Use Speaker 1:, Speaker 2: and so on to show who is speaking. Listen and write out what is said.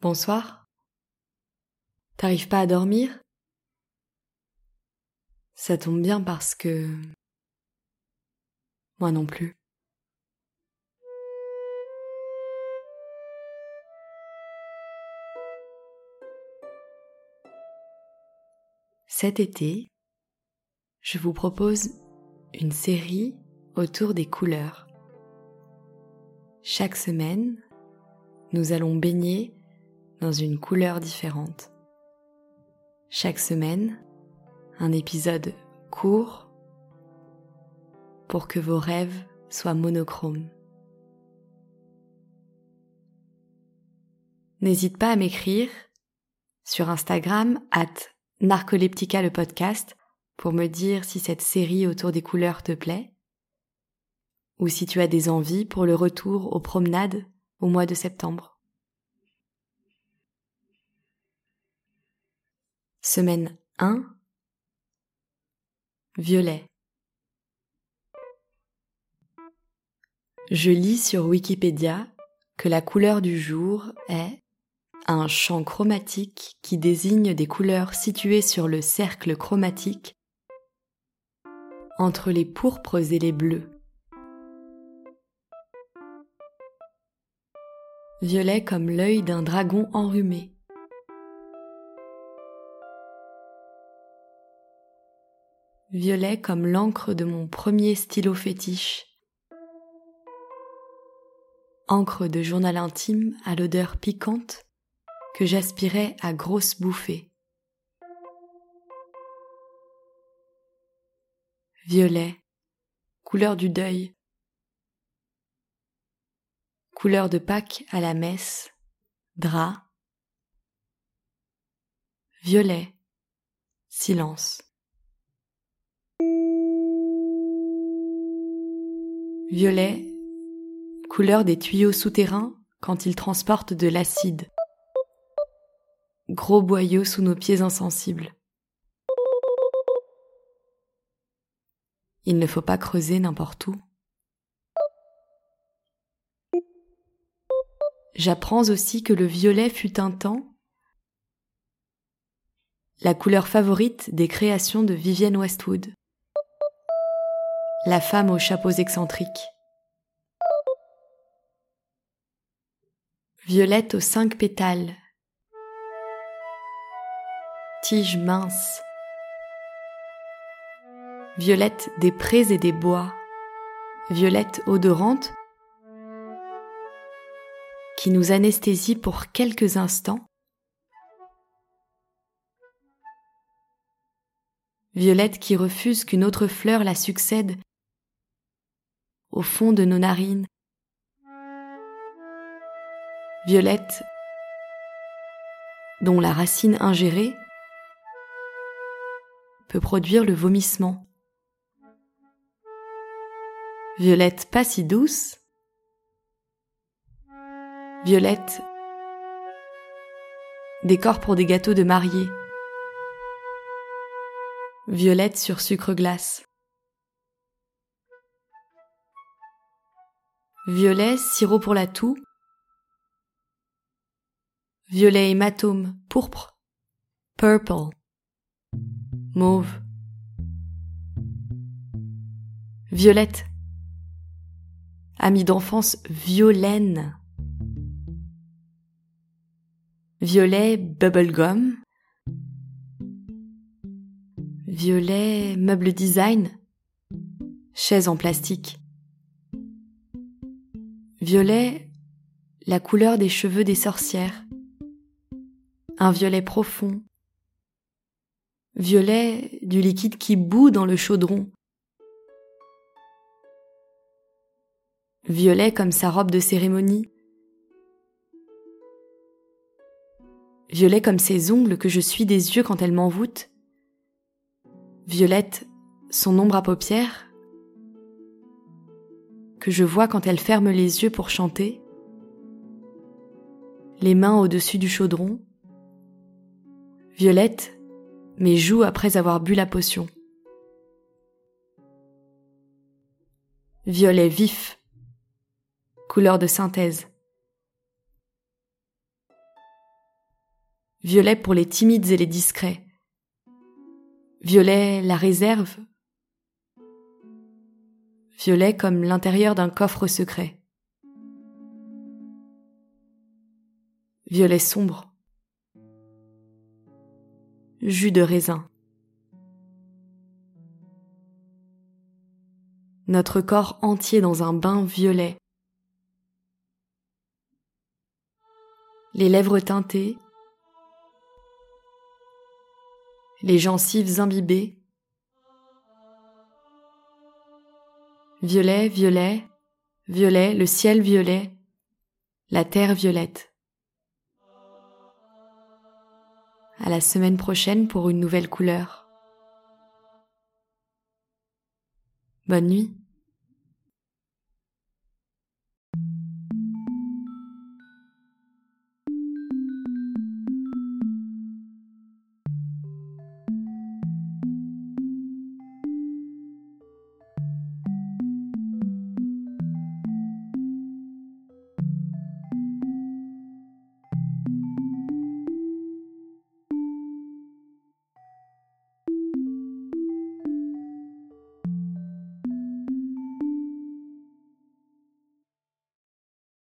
Speaker 1: Bonsoir. T'arrives pas à dormir? Ça tombe bien parce que... Moi non plus. Cet été, je vous propose une série autour des couleurs. Chaque semaine, nous allons baigner dans une couleur différente. Chaque semaine, un épisode court pour que vos rêves soient monochromes. N'hésite pas à m'écrire sur Instagram at Narcoleptica le podcast pour me dire si cette série autour des couleurs te plaît ou si tu as des envies pour le retour aux promenades au mois de septembre. Semaine 1 Violet Je lis sur Wikipédia que la couleur du jour est un champ chromatique qui désigne des couleurs situées sur le cercle chromatique entre les pourpres et les bleus. Violet comme l'œil d'un dragon enrhumé. Violet comme l'encre de mon premier stylo fétiche. Encre de journal intime à l'odeur piquante que j'aspirais à grosses bouffées. Violet, couleur du deuil, couleur de Pâques à la messe, drap, violet, silence. Violet, couleur des tuyaux souterrains quand ils transportent de l'acide. Gros boyau sous nos pieds insensibles. Il ne faut pas creuser n'importe où. J'apprends aussi que le violet fut un temps la couleur favorite des créations de Vivienne Westwood la femme aux chapeaux excentriques. Violette aux cinq pétales. Tige mince. Violette des prés et des bois. Violette odorante qui nous anesthésie pour quelques instants. Violette qui refuse qu'une autre fleur la succède au fond de nos narines. Violette, dont la racine ingérée peut produire le vomissement. Violette pas si douce. Violette, décor pour des gâteaux de mariée. Violette sur sucre glace. Violet, sirop pour la toux. Violet hématome, pourpre. Purple. Mauve. Violette. Ami d'enfance, violaine. Violet, bubblegum. Violet, meuble design. Chaise en plastique. Violet, la couleur des cheveux des sorcières. Un violet profond. Violet, du liquide qui bout dans le chaudron. Violet comme sa robe de cérémonie. Violet comme ses ongles que je suis des yeux quand elle m'envoûte. Violette, son ombre à paupières que je vois quand elle ferme les yeux pour chanter, les mains au-dessus du chaudron, Violette, mes joues après avoir bu la potion. Violet vif, couleur de synthèse. Violet pour les timides et les discrets. Violet la réserve. Violet comme l'intérieur d'un coffre secret. Violet sombre. Jus de raisin. Notre corps entier dans un bain violet. Les lèvres teintées. Les gencives imbibées. Violet, violet, violet, le ciel violet, la terre violette. À la semaine prochaine pour une nouvelle couleur. Bonne nuit.